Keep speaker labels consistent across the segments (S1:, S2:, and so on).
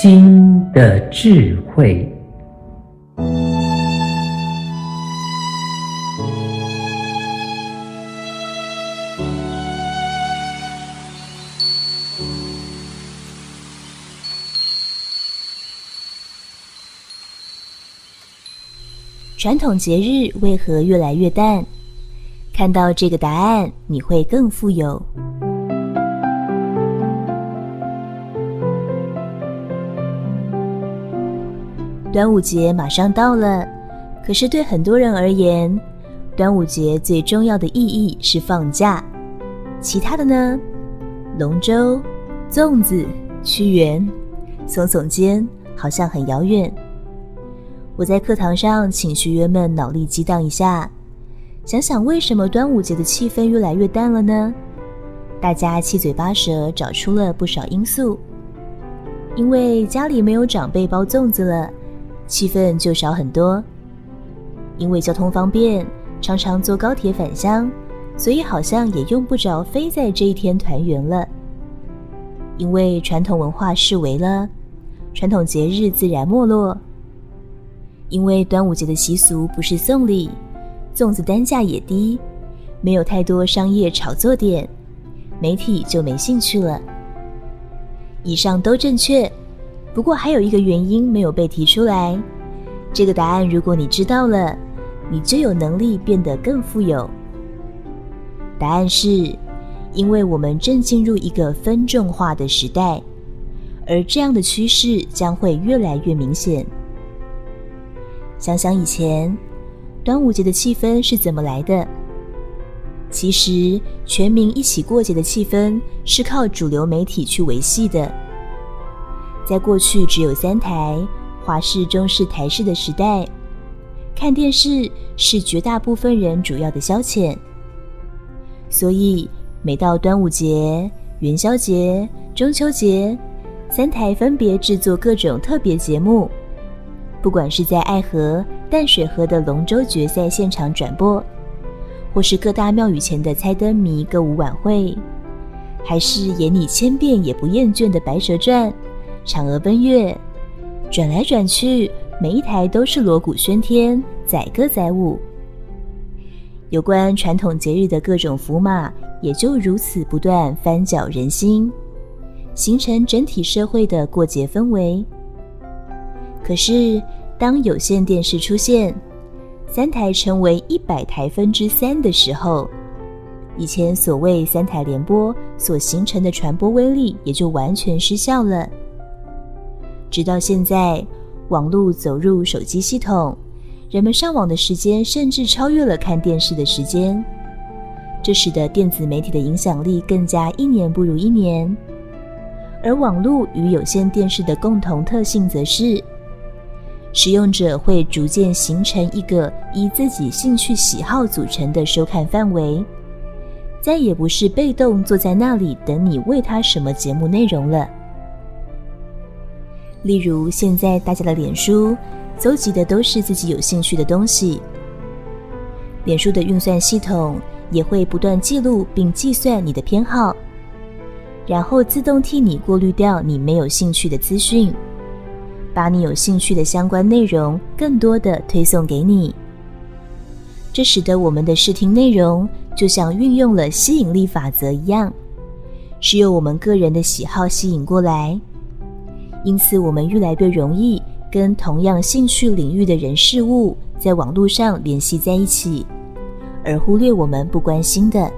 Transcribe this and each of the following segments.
S1: 心的智慧。
S2: 传统节日为何越来越淡？看到这个答案，你会更富有。端午节马上到了，可是对很多人而言，端午节最重要的意义是放假，其他的呢？龙舟、粽子、屈原，耸耸肩，好像很遥远。我在课堂上请学员们脑力激荡一下，想想为什么端午节的气氛越来越淡了呢？大家七嘴八舌找出了不少因素，因为家里没有长辈包粽子了，气氛就少很多；因为交通方便，常常坐高铁返乡，所以好像也用不着非在这一天团圆了；因为传统文化式微了，传统节日自然没落。因为端午节的习俗不是送礼，粽子单价也低，没有太多商业炒作点，媒体就没兴趣了。以上都正确，不过还有一个原因没有被提出来。这个答案如果你知道了，你就有能力变得更富有。答案是，因为我们正进入一个分众化的时代，而这样的趋势将会越来越明显。想想以前，端午节的气氛是怎么来的？其实，全民一起过节的气氛是靠主流媒体去维系的。在过去只有三台华视、中视、台视的时代，看电视是绝大部分人主要的消遣。所以，每到端午节、元宵节、中秋节，三台分别制作各种特别节目。不管是在爱河、淡水河的龙舟决赛现场转播，或是各大庙宇前的猜灯谜歌舞晚会，还是演你千遍也不厌倦的《白蛇传》、嫦娥奔月，转来转去，每一台都是锣鼓喧天、载歌载舞。有关传统节日的各种符码，也就如此不断翻搅人心，形成整体社会的过节氛围。可是，当有线电视出现，三台成为一百台分之三的时候，以前所谓三台联播所形成的传播威力也就完全失效了。直到现在，网络走入手机系统，人们上网的时间甚至超越了看电视的时间，这使得电子媒体的影响力更加一年不如一年。而网络与有线电视的共同特性则是，使用者会逐渐形成一个以自己兴趣喜好组成的收看范围，再也不是被动坐在那里等你喂他什么节目内容了。例如，现在大家的脸书搜集的都是自己有兴趣的东西，脸书的运算系统也会不断记录并计算你的偏好，然后自动替你过滤掉你没有兴趣的资讯。把你有兴趣的相关内容更多的推送给你，这使得我们的视听内容就像运用了吸引力法则一样，是由我们个人的喜好吸引过来。因此，我们越来越容易跟同样兴趣领域的人事物在网络上联系在一起，而忽略我们不关心的。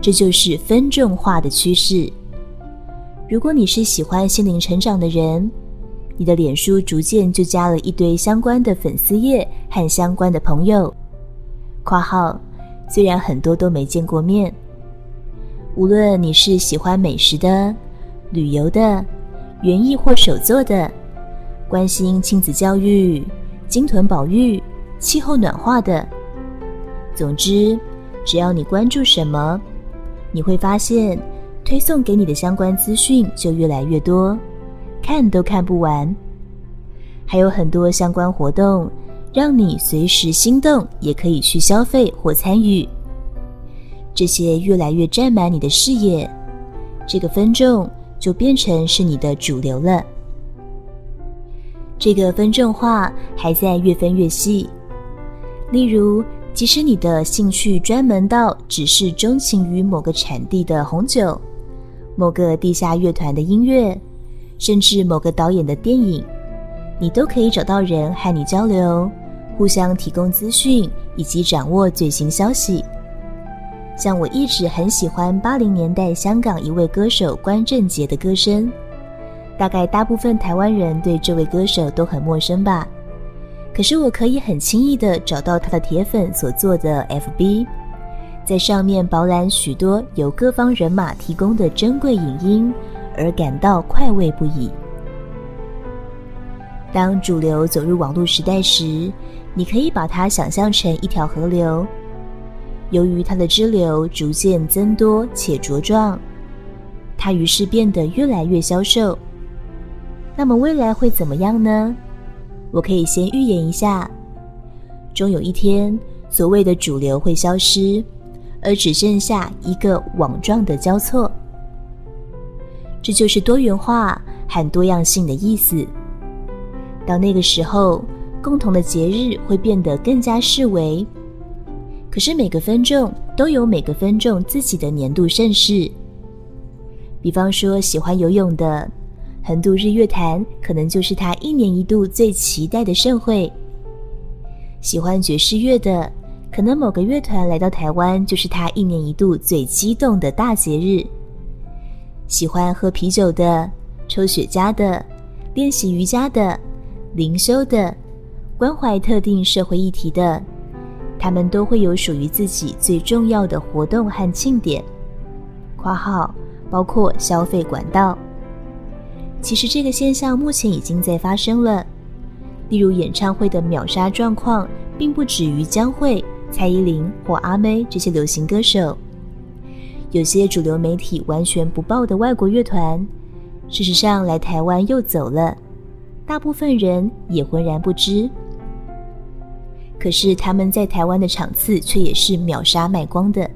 S2: 这就是分众化的趋势。如果你是喜欢心灵成长的人，你的脸书逐渐就加了一堆相关的粉丝页和相关的朋友（括号虽然很多都没见过面）。无论你是喜欢美食的、旅游的、园艺或手作的，关心亲子教育、鲸豚保育、气候暖化的，总之，只要你关注什么，你会发现推送给你的相关资讯就越来越多。看都看不完，还有很多相关活动，让你随时心动，也可以去消费或参与。这些越来越占满你的视野，这个分众就变成是你的主流了。这个分众化还在越分越细，例如，即使你的兴趣专门到只是钟情于某个产地的红酒、某个地下乐团的音乐，甚至某个导演的电影，你都可以找到人和你交流，互相提供资讯以及掌握最新消息。像我一直很喜欢八零年代香港一位歌手关正杰的歌声。大概大部分台湾人对这位歌手都很陌生吧，可是我可以很轻易的找到他的铁粉所做的 FB，在上面饱览许多由各方人马提供的珍贵影音，而感到快慰不已。当主流走入网络时代时，你可以把它想象成一条河流，由于它的支流逐渐增多且茁壮，它于是变得越来越消瘦。那么未来会怎么样呢？我可以先预言一下，终有一天，所谓的主流会消失，而只剩下一个网状的交错。这就是多元化和多样性的意思。到那个时候，共同的节日会变得更加视为。可是每个分众都有每个分众自己的年度盛事。比方说，喜欢游泳的。横渡日月潭可能就是他一年一度最期待的盛会。喜欢爵士乐的，可能某个乐团来到台湾就是他一年一度最激动的大节日。喜欢喝啤酒的、抽雪茄的、练习瑜伽的、灵修的、关怀特定社会议题的，他们都会有属于自己最重要的活动和庆典（括号包括消费管道）。其实这个现象目前已经在发生了，例如演唱会的秒杀状况，并不止于江蕙、蔡依林或阿妹这些流行歌手。有些主流媒体完全不报的外国乐团，事实上来台湾又走了，大部分人也浑然不知。可是他们在台湾的场次却也是秒杀卖光的。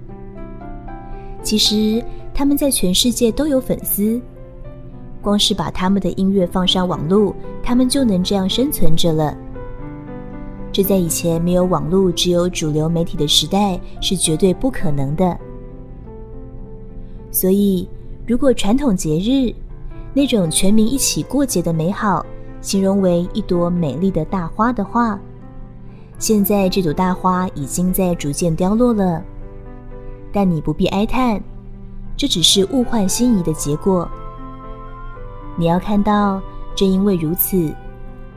S2: 其实他们在全世界都有粉丝。光是把他们的音乐放上网络，他们就能这样生存着了。这在以前没有网络、只有主流媒体的时代是绝对不可能的。所以，如果传统节日那种全民一起过节的美好，形容为一朵美丽的大花的话，现在这朵大花已经在逐渐凋落了。但你不必哀叹，这只是物换星移的结果。你要看到，正因为如此，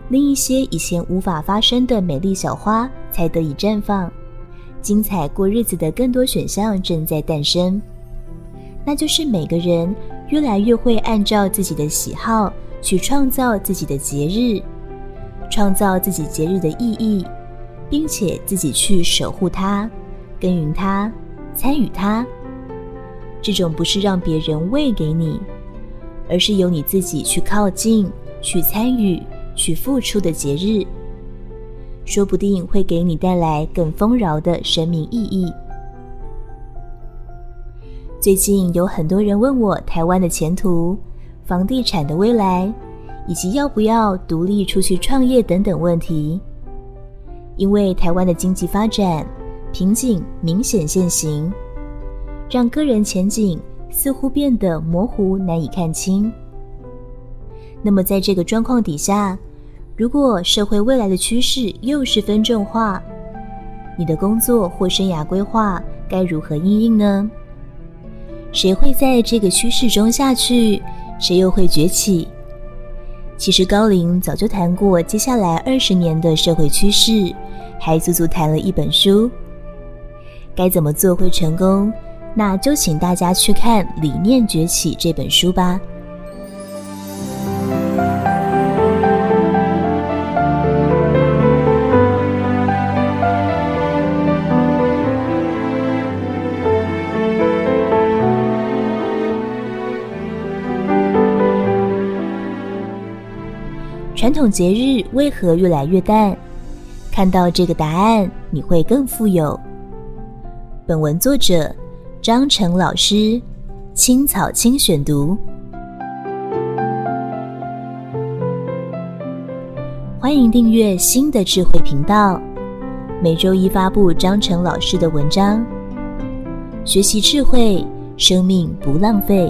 S2: 另一些以前无法发生的美丽小花才得以绽放，精彩过日子的更多选项正在诞生。那就是每个人越来越会按照自己的喜好去创造自己的节日，创造自己节日的意义，并且自己去守护它、耕耘它、参与它。这种不是让别人喂给你。而是由你自己去靠近、去参与、去付出的节日，说不定会给你带来更丰饶的生命意义。最近有很多人问我台湾的前途、房地产的未来，以及要不要独立出去创业等等问题。因为台湾的经济发展瓶颈明显现形，让个人前景。似乎变得模糊，难以看清。那么，在这个状况底下，如果社会未来的趋势又是分众化，你的工作或生涯规划该如何应应呢？谁会在这个趋势中下去？谁又会崛起？其实高龄早就谈过接下来二十年的社会趋势，还足足谈了一本书。该怎么做会成功？那就请大家去看《理念崛起》这本书吧。传统节日为何越来越淡？看到这个答案你会更富有。本文作者张成老师，青草青选读。欢迎订阅新的智慧频道，每周一发布张成老师的文章。学习智慧，生命不浪费。